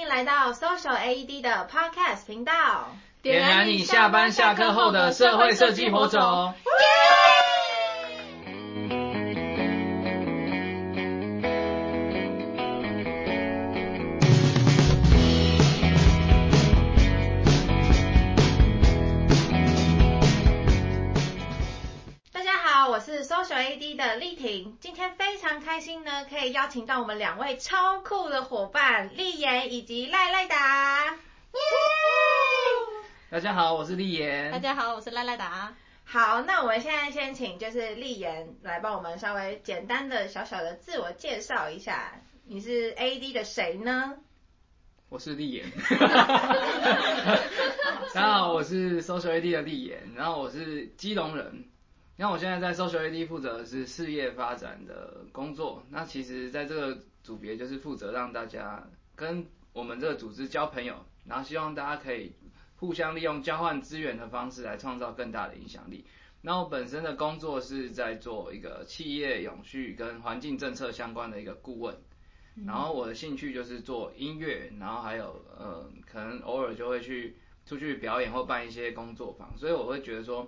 迎来到 Social AED 的 Podcast 频道，点燃你下班下课后的社会设计火种。的开心呢，可以邀请到我们两位超酷的伙伴丽妍以及赖赖达。耶！大家好，我是丽妍。大家好，我是赖赖达。好，那我们现在先请就是丽妍来帮我们稍微简单的小小的自我介绍一下，你是 AED 的谁呢？我是丽妍。大家好，我是 Social AED 的丽妍，然后我是基隆人。那我现在在 Social AED 负责的是事业发展的工作。那其实，在这个组别就是负责让大家跟我们这个组织交朋友，然后希望大家可以互相利用交换资源的方式来创造更大的影响力。那我本身的工作是在做一个企业永续跟环境政策相关的一个顾问。然后我的兴趣就是做音乐，然后还有呃，可能偶尔就会去出去表演或办一些工作坊。所以我会觉得说。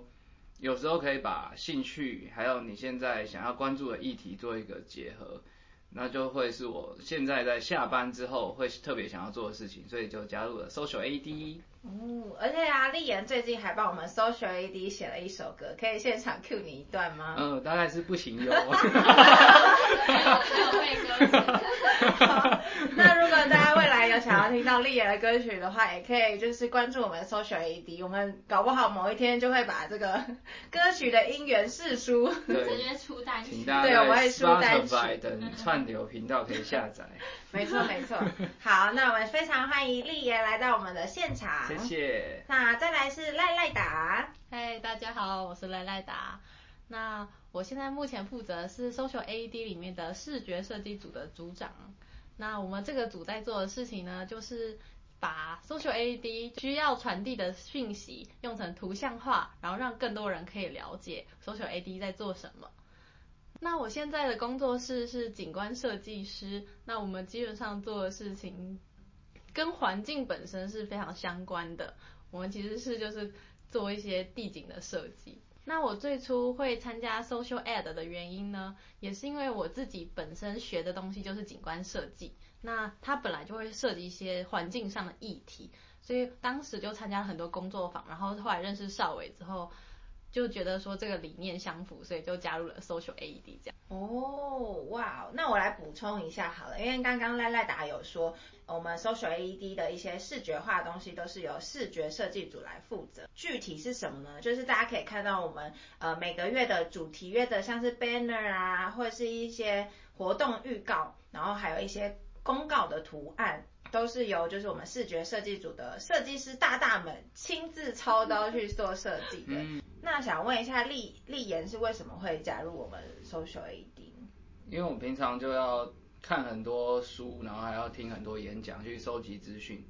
有时候可以把兴趣还有你现在想要关注的议题做一个结合，那就会是我现在在下班之后会特别想要做的事情，所以就加入了 Social AED。哦，而且啊，丽妍最近还帮我们 Social AED 写了一首歌，可以现场 cue 你一段吗？嗯，大概是不行哟。那如果大家未来有想要听到丽妍的歌曲的话，也可以就是关注我们的 Social AED，我们搞不好某一天就会把这个 歌曲的音源释出，直接出单曲。对，我们会出单曲。等串流频道可以下载。没错没错。好，那我们非常欢迎丽妍来到我们的现场。谢谢。那再来是赖赖达。嗨，大家好，我是赖赖达。那我现在目前负责是 Social AED 里面的视觉设计组的组长。那我们这个组在做的事情呢，就是把 Social AED 需要传递的讯息用成图像化，然后让更多人可以了解 Social AED 在做什么。那我现在的工作室是景观设计师，那我们基本上做的事情。跟环境本身是非常相关的，我们其实是就是做一些地景的设计。那我最初会参加 Social AD 的原因呢，也是因为我自己本身学的东西就是景观设计，那它本来就会涉及一些环境上的议题，所以当时就参加了很多工作坊，然后后来认识邵伟之后。就觉得说这个理念相符，所以就加入了 Social AED 这样。哦，哇，那我来补充一下好了，因为刚刚赖赖达有说，我们 Social AED 的一些视觉化的东西都是由视觉设计组来负责。具体是什么呢？就是大家可以看到我们呃每个月的主题月的，像是 banner 啊，或者是一些活动预告，然后还有一些公告的图案。都是由就是我们视觉设计组的设计师大大们亲自操刀去做设计的。嗯、那想问一下丽丽妍是为什么会加入我们 Social AED？因为我平常就要看很多书，然后还要听很多演讲去收集资讯。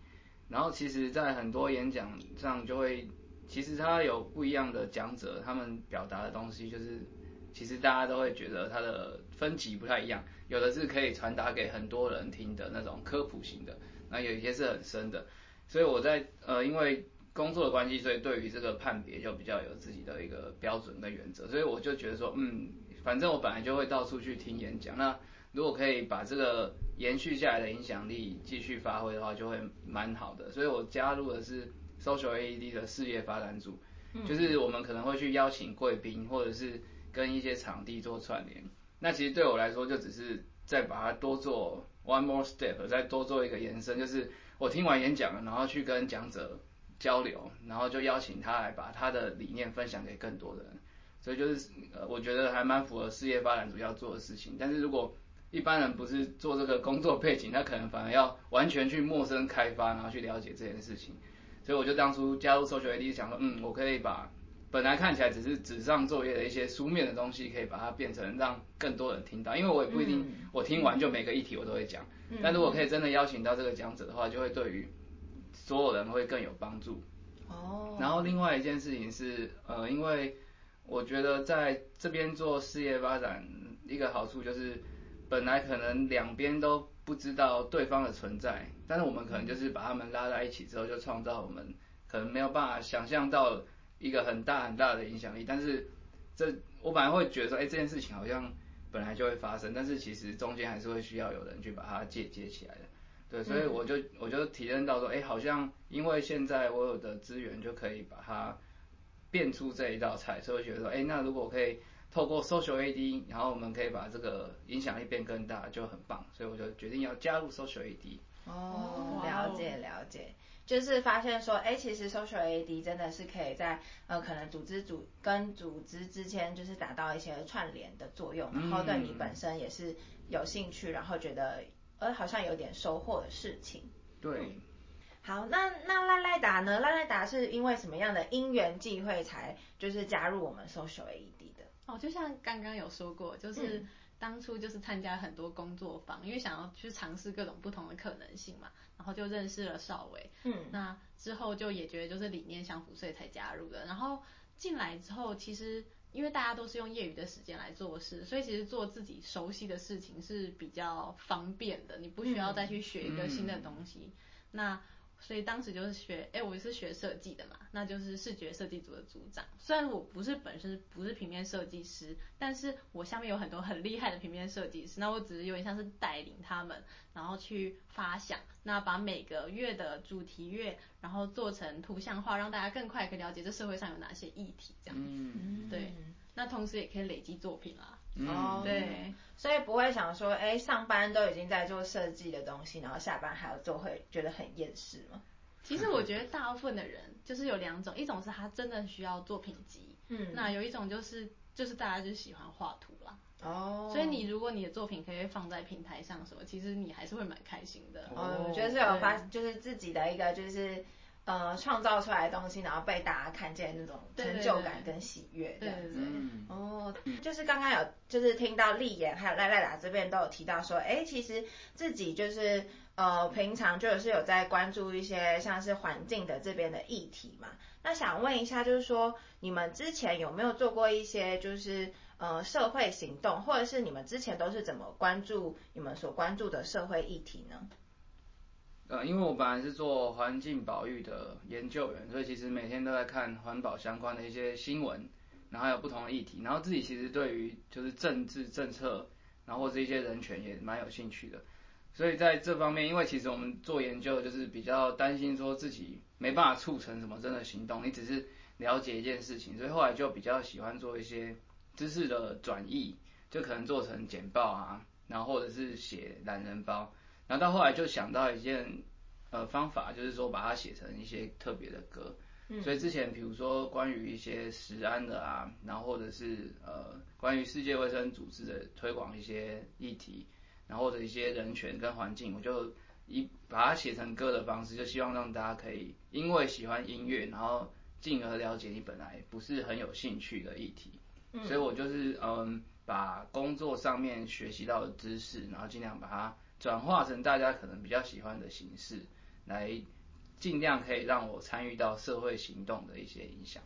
然后其实，在很多演讲上就会，其实他有不一样的讲者，他们表达的东西就是，其实大家都会觉得它的分级不太一样，有的是可以传达给很多人听的那种科普型的。那有一些是很深的，所以我在呃，因为工作的关系，所以对于这个判别就比较有自己的一个标准跟原则，所以我就觉得说，嗯，反正我本来就会到处去听演讲，那如果可以把这个延续下来的影响力继续发挥的话，就会蛮好的。所以我加入的是 Social AED 的事业发展组，就是我们可能会去邀请贵宾，或者是跟一些场地做串联。那其实对我来说，就只是再把它多做。One more step，再多做一个延伸，就是我听完演讲了，然后去跟讲者交流，然后就邀请他来把他的理念分享给更多的人。所以就是呃，我觉得还蛮符合事业发展主要做的事情。但是如果一般人不是做这个工作背景，他可能反而要完全去陌生开发，然后去了解这件事情。所以我就当初加入 Social A D，想说，嗯，我可以把。本来看起来只是纸上作业的一些书面的东西，可以把它变成让更多人听到。因为我也不一定我听完就每个议题我都会讲，但如果可以真的邀请到这个讲者的话，就会对于所有人会更有帮助。哦。然后另外一件事情是，呃，因为我觉得在这边做事业发展，一个好处就是，本来可能两边都不知道对方的存在，但是我们可能就是把他们拉在一起之后，就创造我们可能没有办法想象到一个很大很大的影响力。但是这我本来会觉得说，哎，这件事情好像本来就会发生，但是其实中间还是会需要有人去把它借接起来的。对，所以我就我就体验到说，哎，好像因为现在我有的资源就可以把它变出这一道菜，所以我觉得说，哎，那如果可以透过 Social AD，然后我们可以把这个影响力变更大，就很棒。所以我就决定要加入 Social AD。哦，了解了解，就是发现说，哎，其实 Social AD 真的是可以在呃可能组织组跟组织之间就是达到一些串联的作用，然后对你本身也是有兴趣，然后觉得。呃，好像有点收获的事情。对。好，那那赖赖达呢？赖赖达是因为什么样的因缘际会才就是加入我们 Social AED 的？哦，就像刚刚有说过，就是当初就是参加很多工作坊，嗯、因为想要去尝试各种不同的可能性嘛，然后就认识了少伟。嗯。那之后就也觉得就是理念相符，所以才加入的。然后进来之后，其实。因为大家都是用业余的时间来做事，所以其实做自己熟悉的事情是比较方便的，你不需要再去学一个新的东西。嗯、那所以当时就是学，哎，我是学设计的嘛，那就是视觉设计组的组长。虽然我不是本身不是平面设计师，但是我下面有很多很厉害的平面设计师，那我只是有点像是带领他们，然后去发想，那把每个月的主题月，然后做成图像化，让大家更快可以了解这社会上有哪些议题，这样子。嗯，对。那同时也可以累积作品啦。哦、嗯，对，所以不会想说，哎，上班都已经在做设计的东西，然后下班还要做，会觉得很厌世吗？其实我觉得大部分的人就是有两种，一种是他真的需要作品集，嗯，那有一种就是就是大家就喜欢画图啦。哦，所以你如果你的作品可以放在平台上什么，其实你还是会蛮开心的。哦，我觉得是有发，就是自己的一个就是。呃，创造出来的东西，然后被大家看见那种成就感跟喜悦，这样子。哦，就是刚刚有就是听到立言还有赖赖达这边都有提到说，哎，其实自己就是呃平常就是有在关注一些像是环境的这边的议题嘛。那想问一下，就是说你们之前有没有做过一些就是呃社会行动，或者是你们之前都是怎么关注你们所关注的社会议题呢？呃，因为我本来是做环境保育的研究员，所以其实每天都在看环保相关的一些新闻，然后还有不同的议题，然后自己其实对于就是政治政策，然后或者一些人权也蛮有兴趣的，所以在这方面，因为其实我们做研究就是比较担心说自己没办法促成什么真的行动，你只是了解一件事情，所以后来就比较喜欢做一些知识的转译，就可能做成简报啊，然后或者是写懒人包。然后到后来就想到一件呃方法，就是说把它写成一些特别的歌。嗯。所以之前比如说关于一些食安的啊，然后或者是呃关于世界卫生组织的推广一些议题，然后或者一些人权跟环境，我就以把它写成歌的方式，就希望让大家可以因为喜欢音乐，然后进而了解你本来不是很有兴趣的议题。嗯。所以我就是嗯把工作上面学习到的知识，然后尽量把它。转化成大家可能比较喜欢的形式，来尽量可以让我参与到社会行动的一些影响。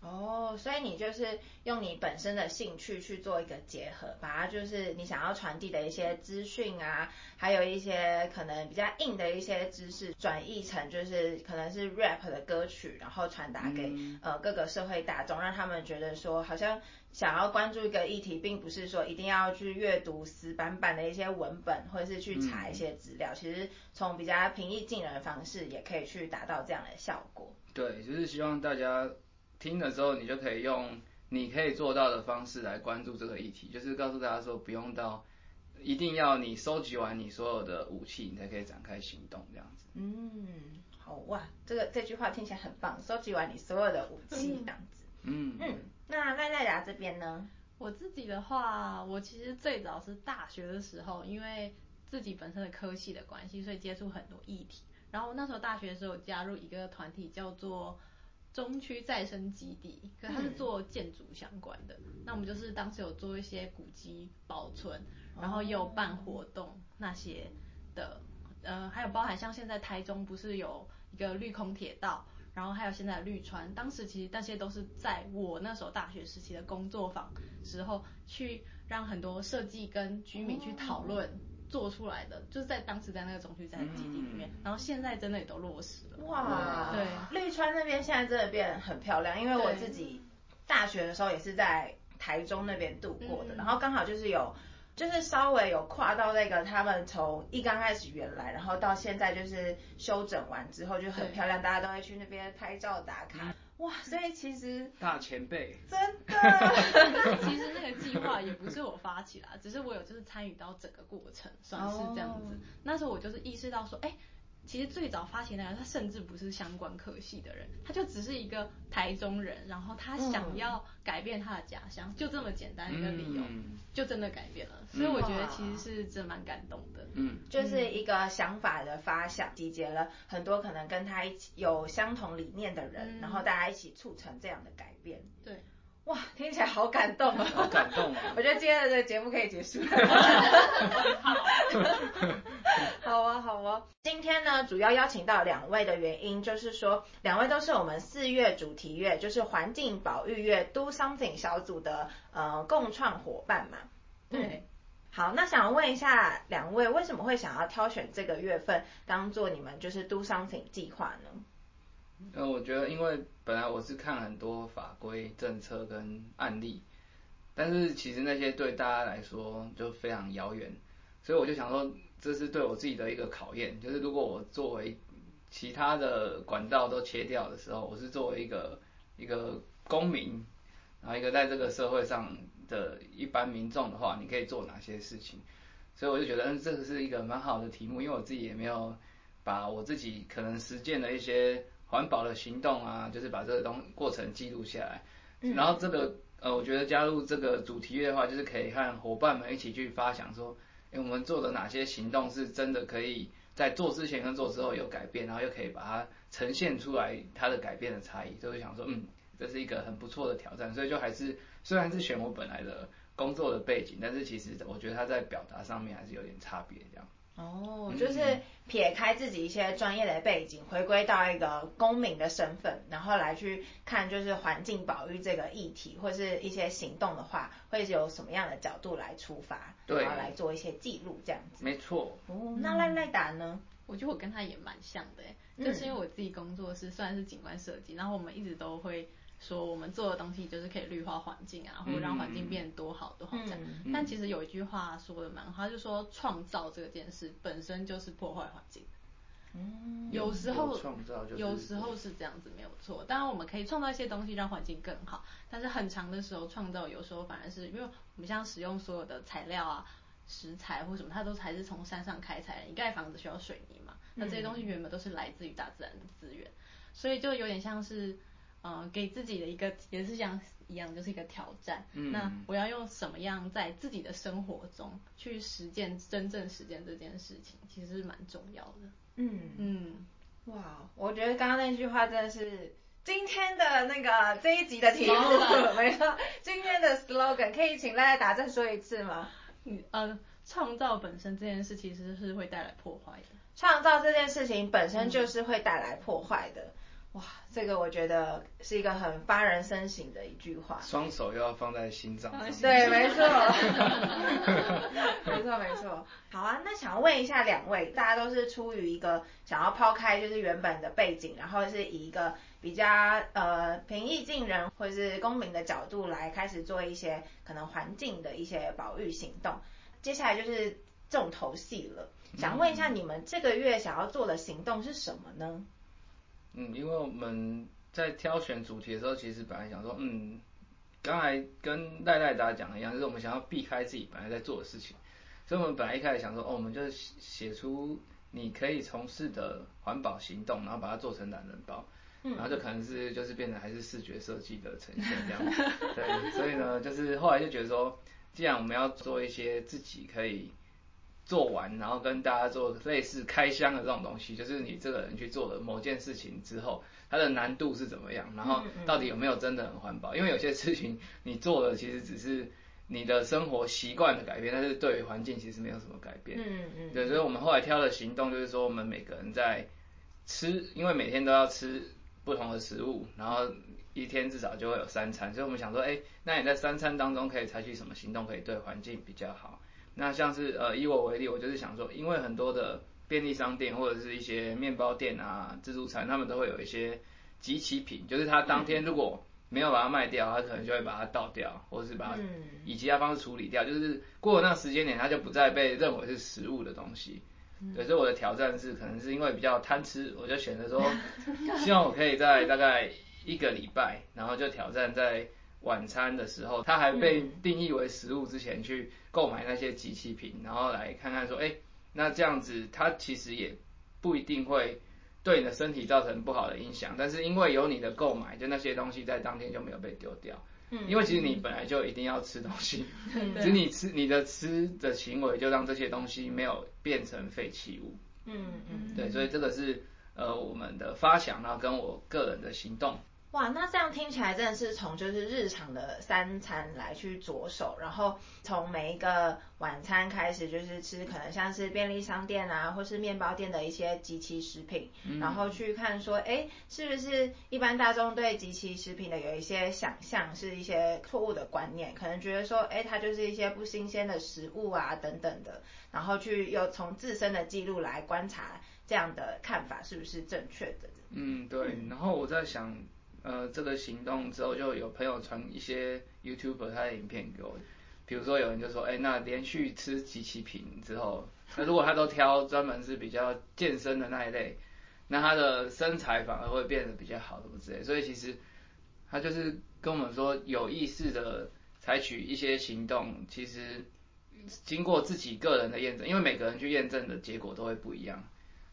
哦，所以你就是用你本身的兴趣去做一个结合，把它就是你想要传递的一些资讯啊，还有一些可能比较硬的一些知识，转译成就是可能是 rap 的歌曲，然后传达给、嗯、呃各个社会大众，让他们觉得说好像。想要关注一个议题，并不是说一定要去阅读死板板的一些文本，或者是去查一些资料。嗯、其实从比较平易近人的方式，也可以去达到这样的效果。对，就是希望大家听的时候，你就可以用你可以做到的方式来关注这个议题。就是告诉大家说，不用到一定要你收集完你所有的武器，你才可以展开行动这样子。嗯，好哇，这个这句话听起来很棒，收集完你所有的武器这样子。嗯嗯。那赖赖达这边呢？我自己的话，我其实最早是大学的时候，因为自己本身的科系的关系，所以接触很多议题。然后那时候大学的时候加入一个团体，叫做中区再生基地，可是它是做建筑相关的。嗯、那我们就是当时有做一些古迹保存，然后也有办活动那些的，呃，还有包含像现在台中不是有一个绿空铁道。然后还有现在的绿川，当时其实那些都是在我那时候大学时期的工作坊时候，去让很多设计跟居民去讨论做出来的，就是在当时在那个总区站基地里面，嗯、然后现在真的也都落实了。哇，对，绿川那边现在真的变得很漂亮，因为我自己大学的时候也是在台中那边度过的，嗯、然后刚好就是有。就是稍微有跨到那个他们从一刚开始原来，然后到现在就是修整完之后就很漂亮，大家都会去那边拍照打卡。嗯、哇，所以其实大前辈真的，其实那个计划也不是我发起啦，只是我有就是参与到整个过程，算是这样子。哦、那时候我就是意识到说，哎。其实最早发起那个，他甚至不是相关科系的人，他就只是一个台中人，然后他想要改变他的家乡，嗯、就这么简单一个理由，嗯、就真的改变了。所以我觉得其实是真蛮感动的。嗯，就是一个想法的发想，集结了很多可能跟他一起有相同理念的人，嗯、然后大家一起促成这样的改变。对。哇，听起来好感动啊！好感动啊！我觉得今天的这个节目可以结束了。好啊，好啊。今天呢，主要邀请到两位的原因，就是说两位都是我们四月主题月，就是环境保育月 Do Something 小组的呃共创伙伴嘛。对、嗯。好，那想问一下两位，为什么会想要挑选这个月份当做你们就是 Do Something 计划呢？呃，我觉得因为本来我是看很多法规、政策跟案例，但是其实那些对大家来说就非常遥远，所以我就想说，这是对我自己的一个考验，就是如果我作为其他的管道都切掉的时候，我是作为一个一个公民，然后一个在这个社会上的一般民众的话，你可以做哪些事情？所以我就觉得，嗯，这个是一个蛮好的题目，因为我自己也没有把我自己可能实践的一些。环保的行动啊，就是把这个东过程记录下来，嗯、然后这个呃，我觉得加入这个主题月的话，就是可以和伙伴们一起去发想说，哎，我们做的哪些行动是真的可以在做之前跟做之后有改变，然后又可以把它呈现出来它的改变的差异，就会想说，嗯，这是一个很不错的挑战，所以就还是虽然是选我本来的工作的背景，但是其实我觉得它在表达上面还是有点差别这样。哦，就是撇开自己一些专业的背景，回归到一个公民的身份，然后来去看就是环境保育这个议题或是一些行动的话，会有什么样的角度来出发，对，然后来做一些记录这样子。没错。哦，那赖赖达呢？我觉得我跟他也蛮像的，就是因为我自己工作是虽然是景观设计，然后我们一直都会。说我们做的东西就是可以绿化环境啊，或者让环境变多好多好这样。嗯、但其实有一句话说的蛮好，他就说创造这件事本身就是破坏环境。嗯，有时候创造就是有时候是这样子没有错。当然我们可以创造一些东西让环境更好，但是很长的时候创造有时候反而是因为我们像使用所有的材料啊、食材或什么，它都还是从山上开采的。你盖房子需要水泥嘛？那这些东西原本都是来自于大自然的资源，所以就有点像是。嗯、呃，给自己的一个也是像一样，就是一个挑战。嗯，那我要用什么样在自己的生活中去实践真正实践这件事情，其实是蛮重要的。嗯嗯，哇，我觉得刚刚那句话真的是今天的那个这一集的题目，没错，今天的 slogan 可以请大家打再说一次吗？嗯呃，创造本身这件事其实是会带来破坏的。创造这件事情本身就是会带来破坏的。嗯哇，这个我觉得是一个很发人深省的一句话。双手又要放在心脏上。对，没错。没错，没错。好啊，那想要问一下两位，大家都是出于一个想要抛开就是原本的背景，然后是以一个比较呃平易近人或者是公民的角度来开始做一些可能环境的一些保育行动。接下来就是重头戏了，想问一下你们这个月想要做的行动是什么呢？嗯，因为我们在挑选主题的时候，其实本来想说，嗯，刚才跟赖赖达讲的一样，就是我们想要避开自己本来在做的事情，所以我们本来一开始想说，哦，我们就写出你可以从事的环保行动，然后把它做成懒人包，然后就可能是就是变成还是视觉设计的呈现这样子，对，所以呢，就是后来就觉得说，既然我们要做一些自己可以。做完，然后跟大家做类似开箱的这种东西，就是你这个人去做了某件事情之后，它的难度是怎么样，然后到底有没有真的很环保？因为有些事情你做的其实只是你的生活习惯的改变，但是对于环境其实没有什么改变。嗯嗯。对，所以我们后来挑的行动就是说，我们每个人在吃，因为每天都要吃不同的食物，然后一天至少就会有三餐，所以我们想说，哎，那你在三餐当中可以采取什么行动，可以对环境比较好？那像是呃以我为例，我就是想说，因为很多的便利商店或者是一些面包店啊、自助餐，他们都会有一些即期品，就是他当天如果没有把它卖掉，他可能就会把它倒掉，或者是把它以其他方式处理掉，就是过了那个时间点，它就不再被认为是食物的东西。对，所以我的挑战是，可能是因为比较贪吃，我就选择说，希望我可以在大概一个礼拜，然后就挑战在晚餐的时候，它还被定义为食物之前去购买那些即期品，然后来看看说，哎，那这样子它其实也不一定会。对你的身体造成不好的影响，但是因为有你的购买，就那些东西在当天就没有被丢掉。嗯，因为其实你本来就一定要吃东西，嗯，只是你吃你的吃的行为就让这些东西没有变成废弃物。嗯嗯，对，所以这个是呃我们的发想，然后跟我个人的行动。哇，那这样听起来真的是从就是日常的三餐来去着手，然后从每一个晚餐开始就是吃可能像是便利商店啊，或是面包店的一些即期食品，嗯，然后去看说，哎，是不是一般大众对即期食品的有一些想象，是一些错误的观念，可能觉得说，哎，它就是一些不新鲜的食物啊等等的，然后去又从自身的记录来观察这样的看法是不是正确的？嗯，对，然后我在想。呃，这个行动之后，就有朋友传一些 YouTuber 他的影片给我，比如说有人就说，哎，那连续吃几期品之后，那如果他都挑专门是比较健身的那一类，那他的身材反而会变得比较好，什么之类。所以其实他就是跟我们说，有意识的采取一些行动，其实经过自己个人的验证，因为每个人去验证的结果都会不一样。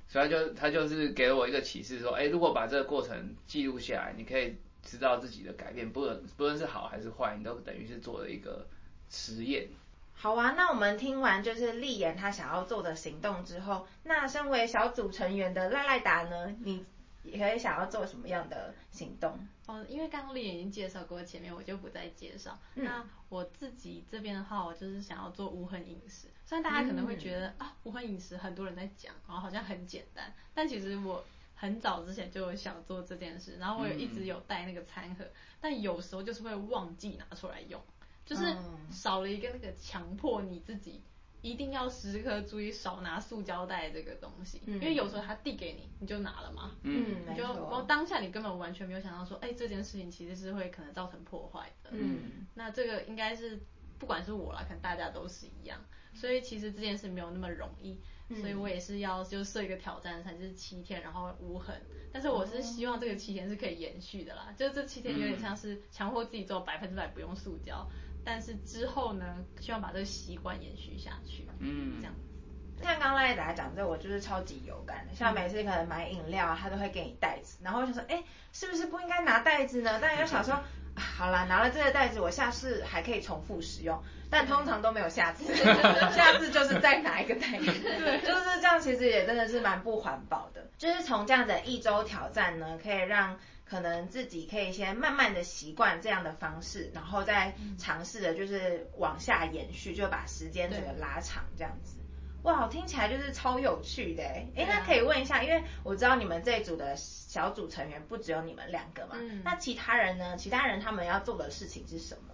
所以他就他就是给了我一个启示，说，哎，如果把这个过程记录下来，你可以知道自己的改变，不论不论是好还是坏，你都等于是做了一个实验。好啊，那我们听完就是立言他想要做的行动之后，那身为小组成员的赖赖达呢，你？也可以想要做什么样的行动？哦，因为刚刚丽言已经介绍过，前面我就不再介绍。嗯。那我自己这边的话，我就是想要做无痕饮食。虽然大家可能会觉得、嗯、啊，无痕饮食很多人在讲，然后好像很简单，但其实我很早之前就有想做这件事，然后我也一直有带那个餐盒、嗯，但有时候就是会忘记拿出来用，就是少了一个那个强迫你自己。一定要时刻注意少拿塑胶袋这个东西，嗯，因为有时候他递给你，你就拿了嘛，嗯，你就我当下你根本完全没有想到说，哎，这件事情其实是会可能造成破坏的，嗯，那这个应该是不管是我啦，可能大家都是一样，所以其实这件事没有那么容易，所以我也是要就设一个挑战，赛，就是七天，然后无痕，但是我是希望这个七天是可以延续的啦，就这七天有点像是强迫自己做百分之百不用塑胶。但是之后呢，希望把这个习惯延续下去。嗯，这样子。像刚刚赖达讲这，我就是超级有感的。像每次可能买饮料啊，他都会给你袋子，然后我就说，哎，是不是不应该拿袋子呢？但又想说，啊，好啦，拿了这个袋子，我下次还可以重复使用。但通常都没有下次，下次就是再拿一个袋子。对，就是这样，其实也真的是蛮不环保的。就是从这样的一周挑战呢，可以让。可能自己可以先慢慢的习惯这样的方式，然后再尝试的就是往下延续，就把时间整个拉长这样子。哇，听起来就是超有趣的哎。哎，那可以问一下，因为我知道你们这一组的小组成员不只有你们两个嘛，嗯，那其他人呢？其他人他们要做的事情是什么？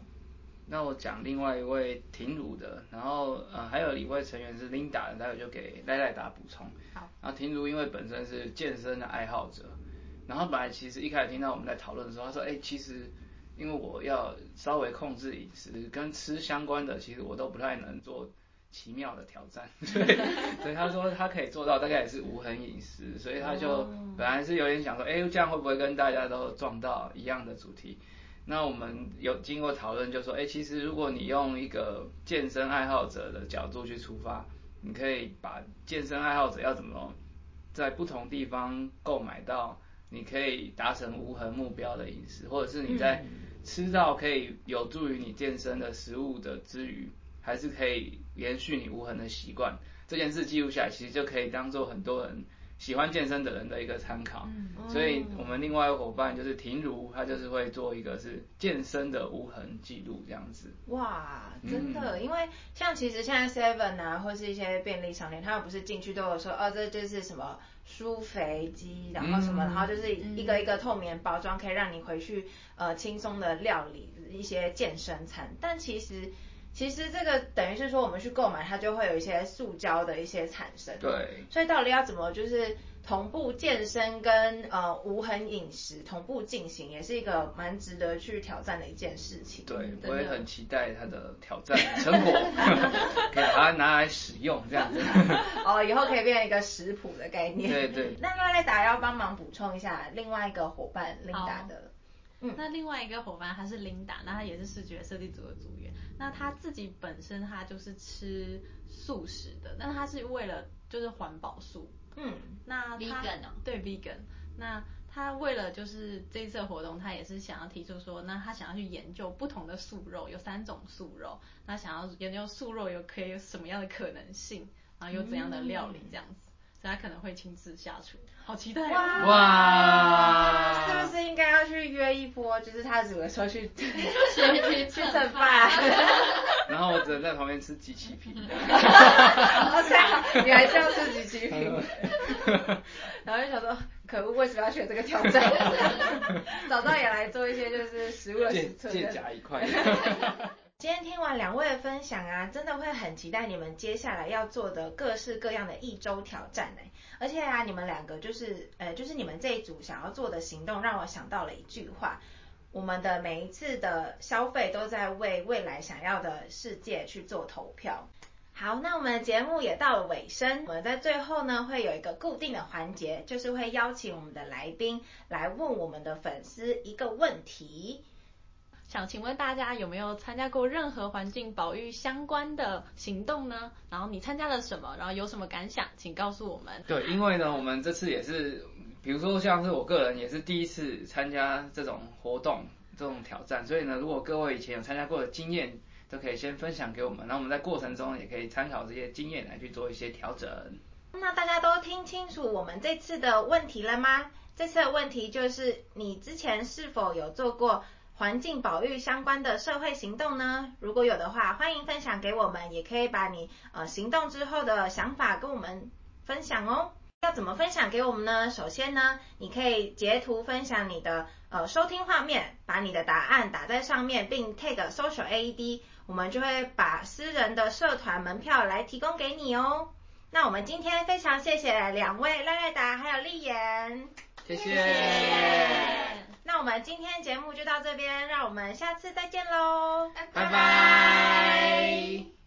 那我讲另外一位婷如的，然后呃还有一位成员是 Linda，待会就给赖赖达补充。好，然后婷如因为本身是健身的爱好者。然后本来其实一开始听到我们在讨论的时候，他说：“哎，其实因为我要稍微控制饮食，跟吃相关的，其实我都不太能做奇妙的挑战。对，所以他说他可以做到大概也是无痕饮食，所以他就本来是有点想说，哎，这样会不会跟大家都撞到一样的主题？那我们有经过讨论，就说，哎，其实如果你用一个健身爱好者的角度去出发，你可以把健身爱好者要怎么在不同地方购买到。”你可以达成无痕目标的饮食，或者是你在吃到可以有助于你健身的食物的之余，还是可以延续你无痕的习惯。这件事记录下来，其实就可以当做很多人喜欢健身的人的一个参考。所以，我们另外一个伙伴就是婷如，她就是会做一个是健身的无痕记录这样子。哇，真的，因为像其实现在 Seven 啊，或是一些便利商店，他们不是进去都有说，哦，这就是什么。舒肥机，然后什么、嗯，然后就是一个一个透明包装，可以让你回去呃轻松的料理一些健身餐。但其实其实这个等于是说，我们去购买，它就会有一些塑胶的一些产生。对。所以到底要怎么就是同步健身跟呃无痕饮食同步进行，也是一个蛮值得去挑战的一件事情。对，我也很期待它的挑战成果，可以把它拿来使用这样子。哦，以后可以变成一个食谱的概念。对对。那赖赖达要帮忙补充一下另外一个伙伴琳达的。嗯，那另外一个伙伴他是琳达，那他也是视觉设计组的组员。那他自己本身他就是吃素食的，但他是为了就是环保素。嗯，那他 vegan 哦。对 vegan。那他为了就是这一次活动，他也是想要提出说，那他想要去研究不同的素肉，有三种素肉，那想要研究素肉有可以有什么样的可能性，然后有怎样的料理这样子。嗯他可能会亲自下厨，好期待哇！哇！就是他煮的时候去 去去吃饭，然后我只能在旁边吃即期品。OK，你还是要吃即期品。然后就想说，可恶，为什么要选这个挑战？早知道也来做一些就是食物的实测。借夹一块。今天听完两位的分享啊，真的会很期待你们接下来要做的各式各样的一周挑战呢。而且啊，你们两个就是呃，就是你们这一组想要做的行动，让我想到了一句话：我们的每一次的消费都在为未来想要的世界去做投票。好，那我们的节目也到了尾声，我们在最后呢会有一个固定的环节，就是会邀请我们的来宾来问我们的粉丝一个问题。想请问大家有没有参加过任何环境保育相关的行动呢？然后你参加了什么？然后有什么感想？请告诉我们。对，因为呢，我们这次也是，比如说像是我个人也是第一次参加这种活动、这种挑战，所以呢，如果各位以前有参加过的经验，都可以先分享给我们，那我们在过程中也可以参考这些经验来去做一些调整。那大家都听清楚我们这次的问题了吗？这次的问题就是你之前是否有做过？环境保育相关的社会行动呢？如果有的话，欢迎分享给我们，也可以把你呃行动之后的想法跟我们分享哦。要怎么分享给我们呢？首先呢，你可以截图分享你的呃收听画面，把你的答案打在上面，并 tag social AED，我们就会把私人的社团门票来提供给你哦。那我们今天非常谢谢两位赖赖达还有丽妍，谢谢。谢谢那我们今天节目就到这边，让我们下次再见喽，拜拜。拜拜。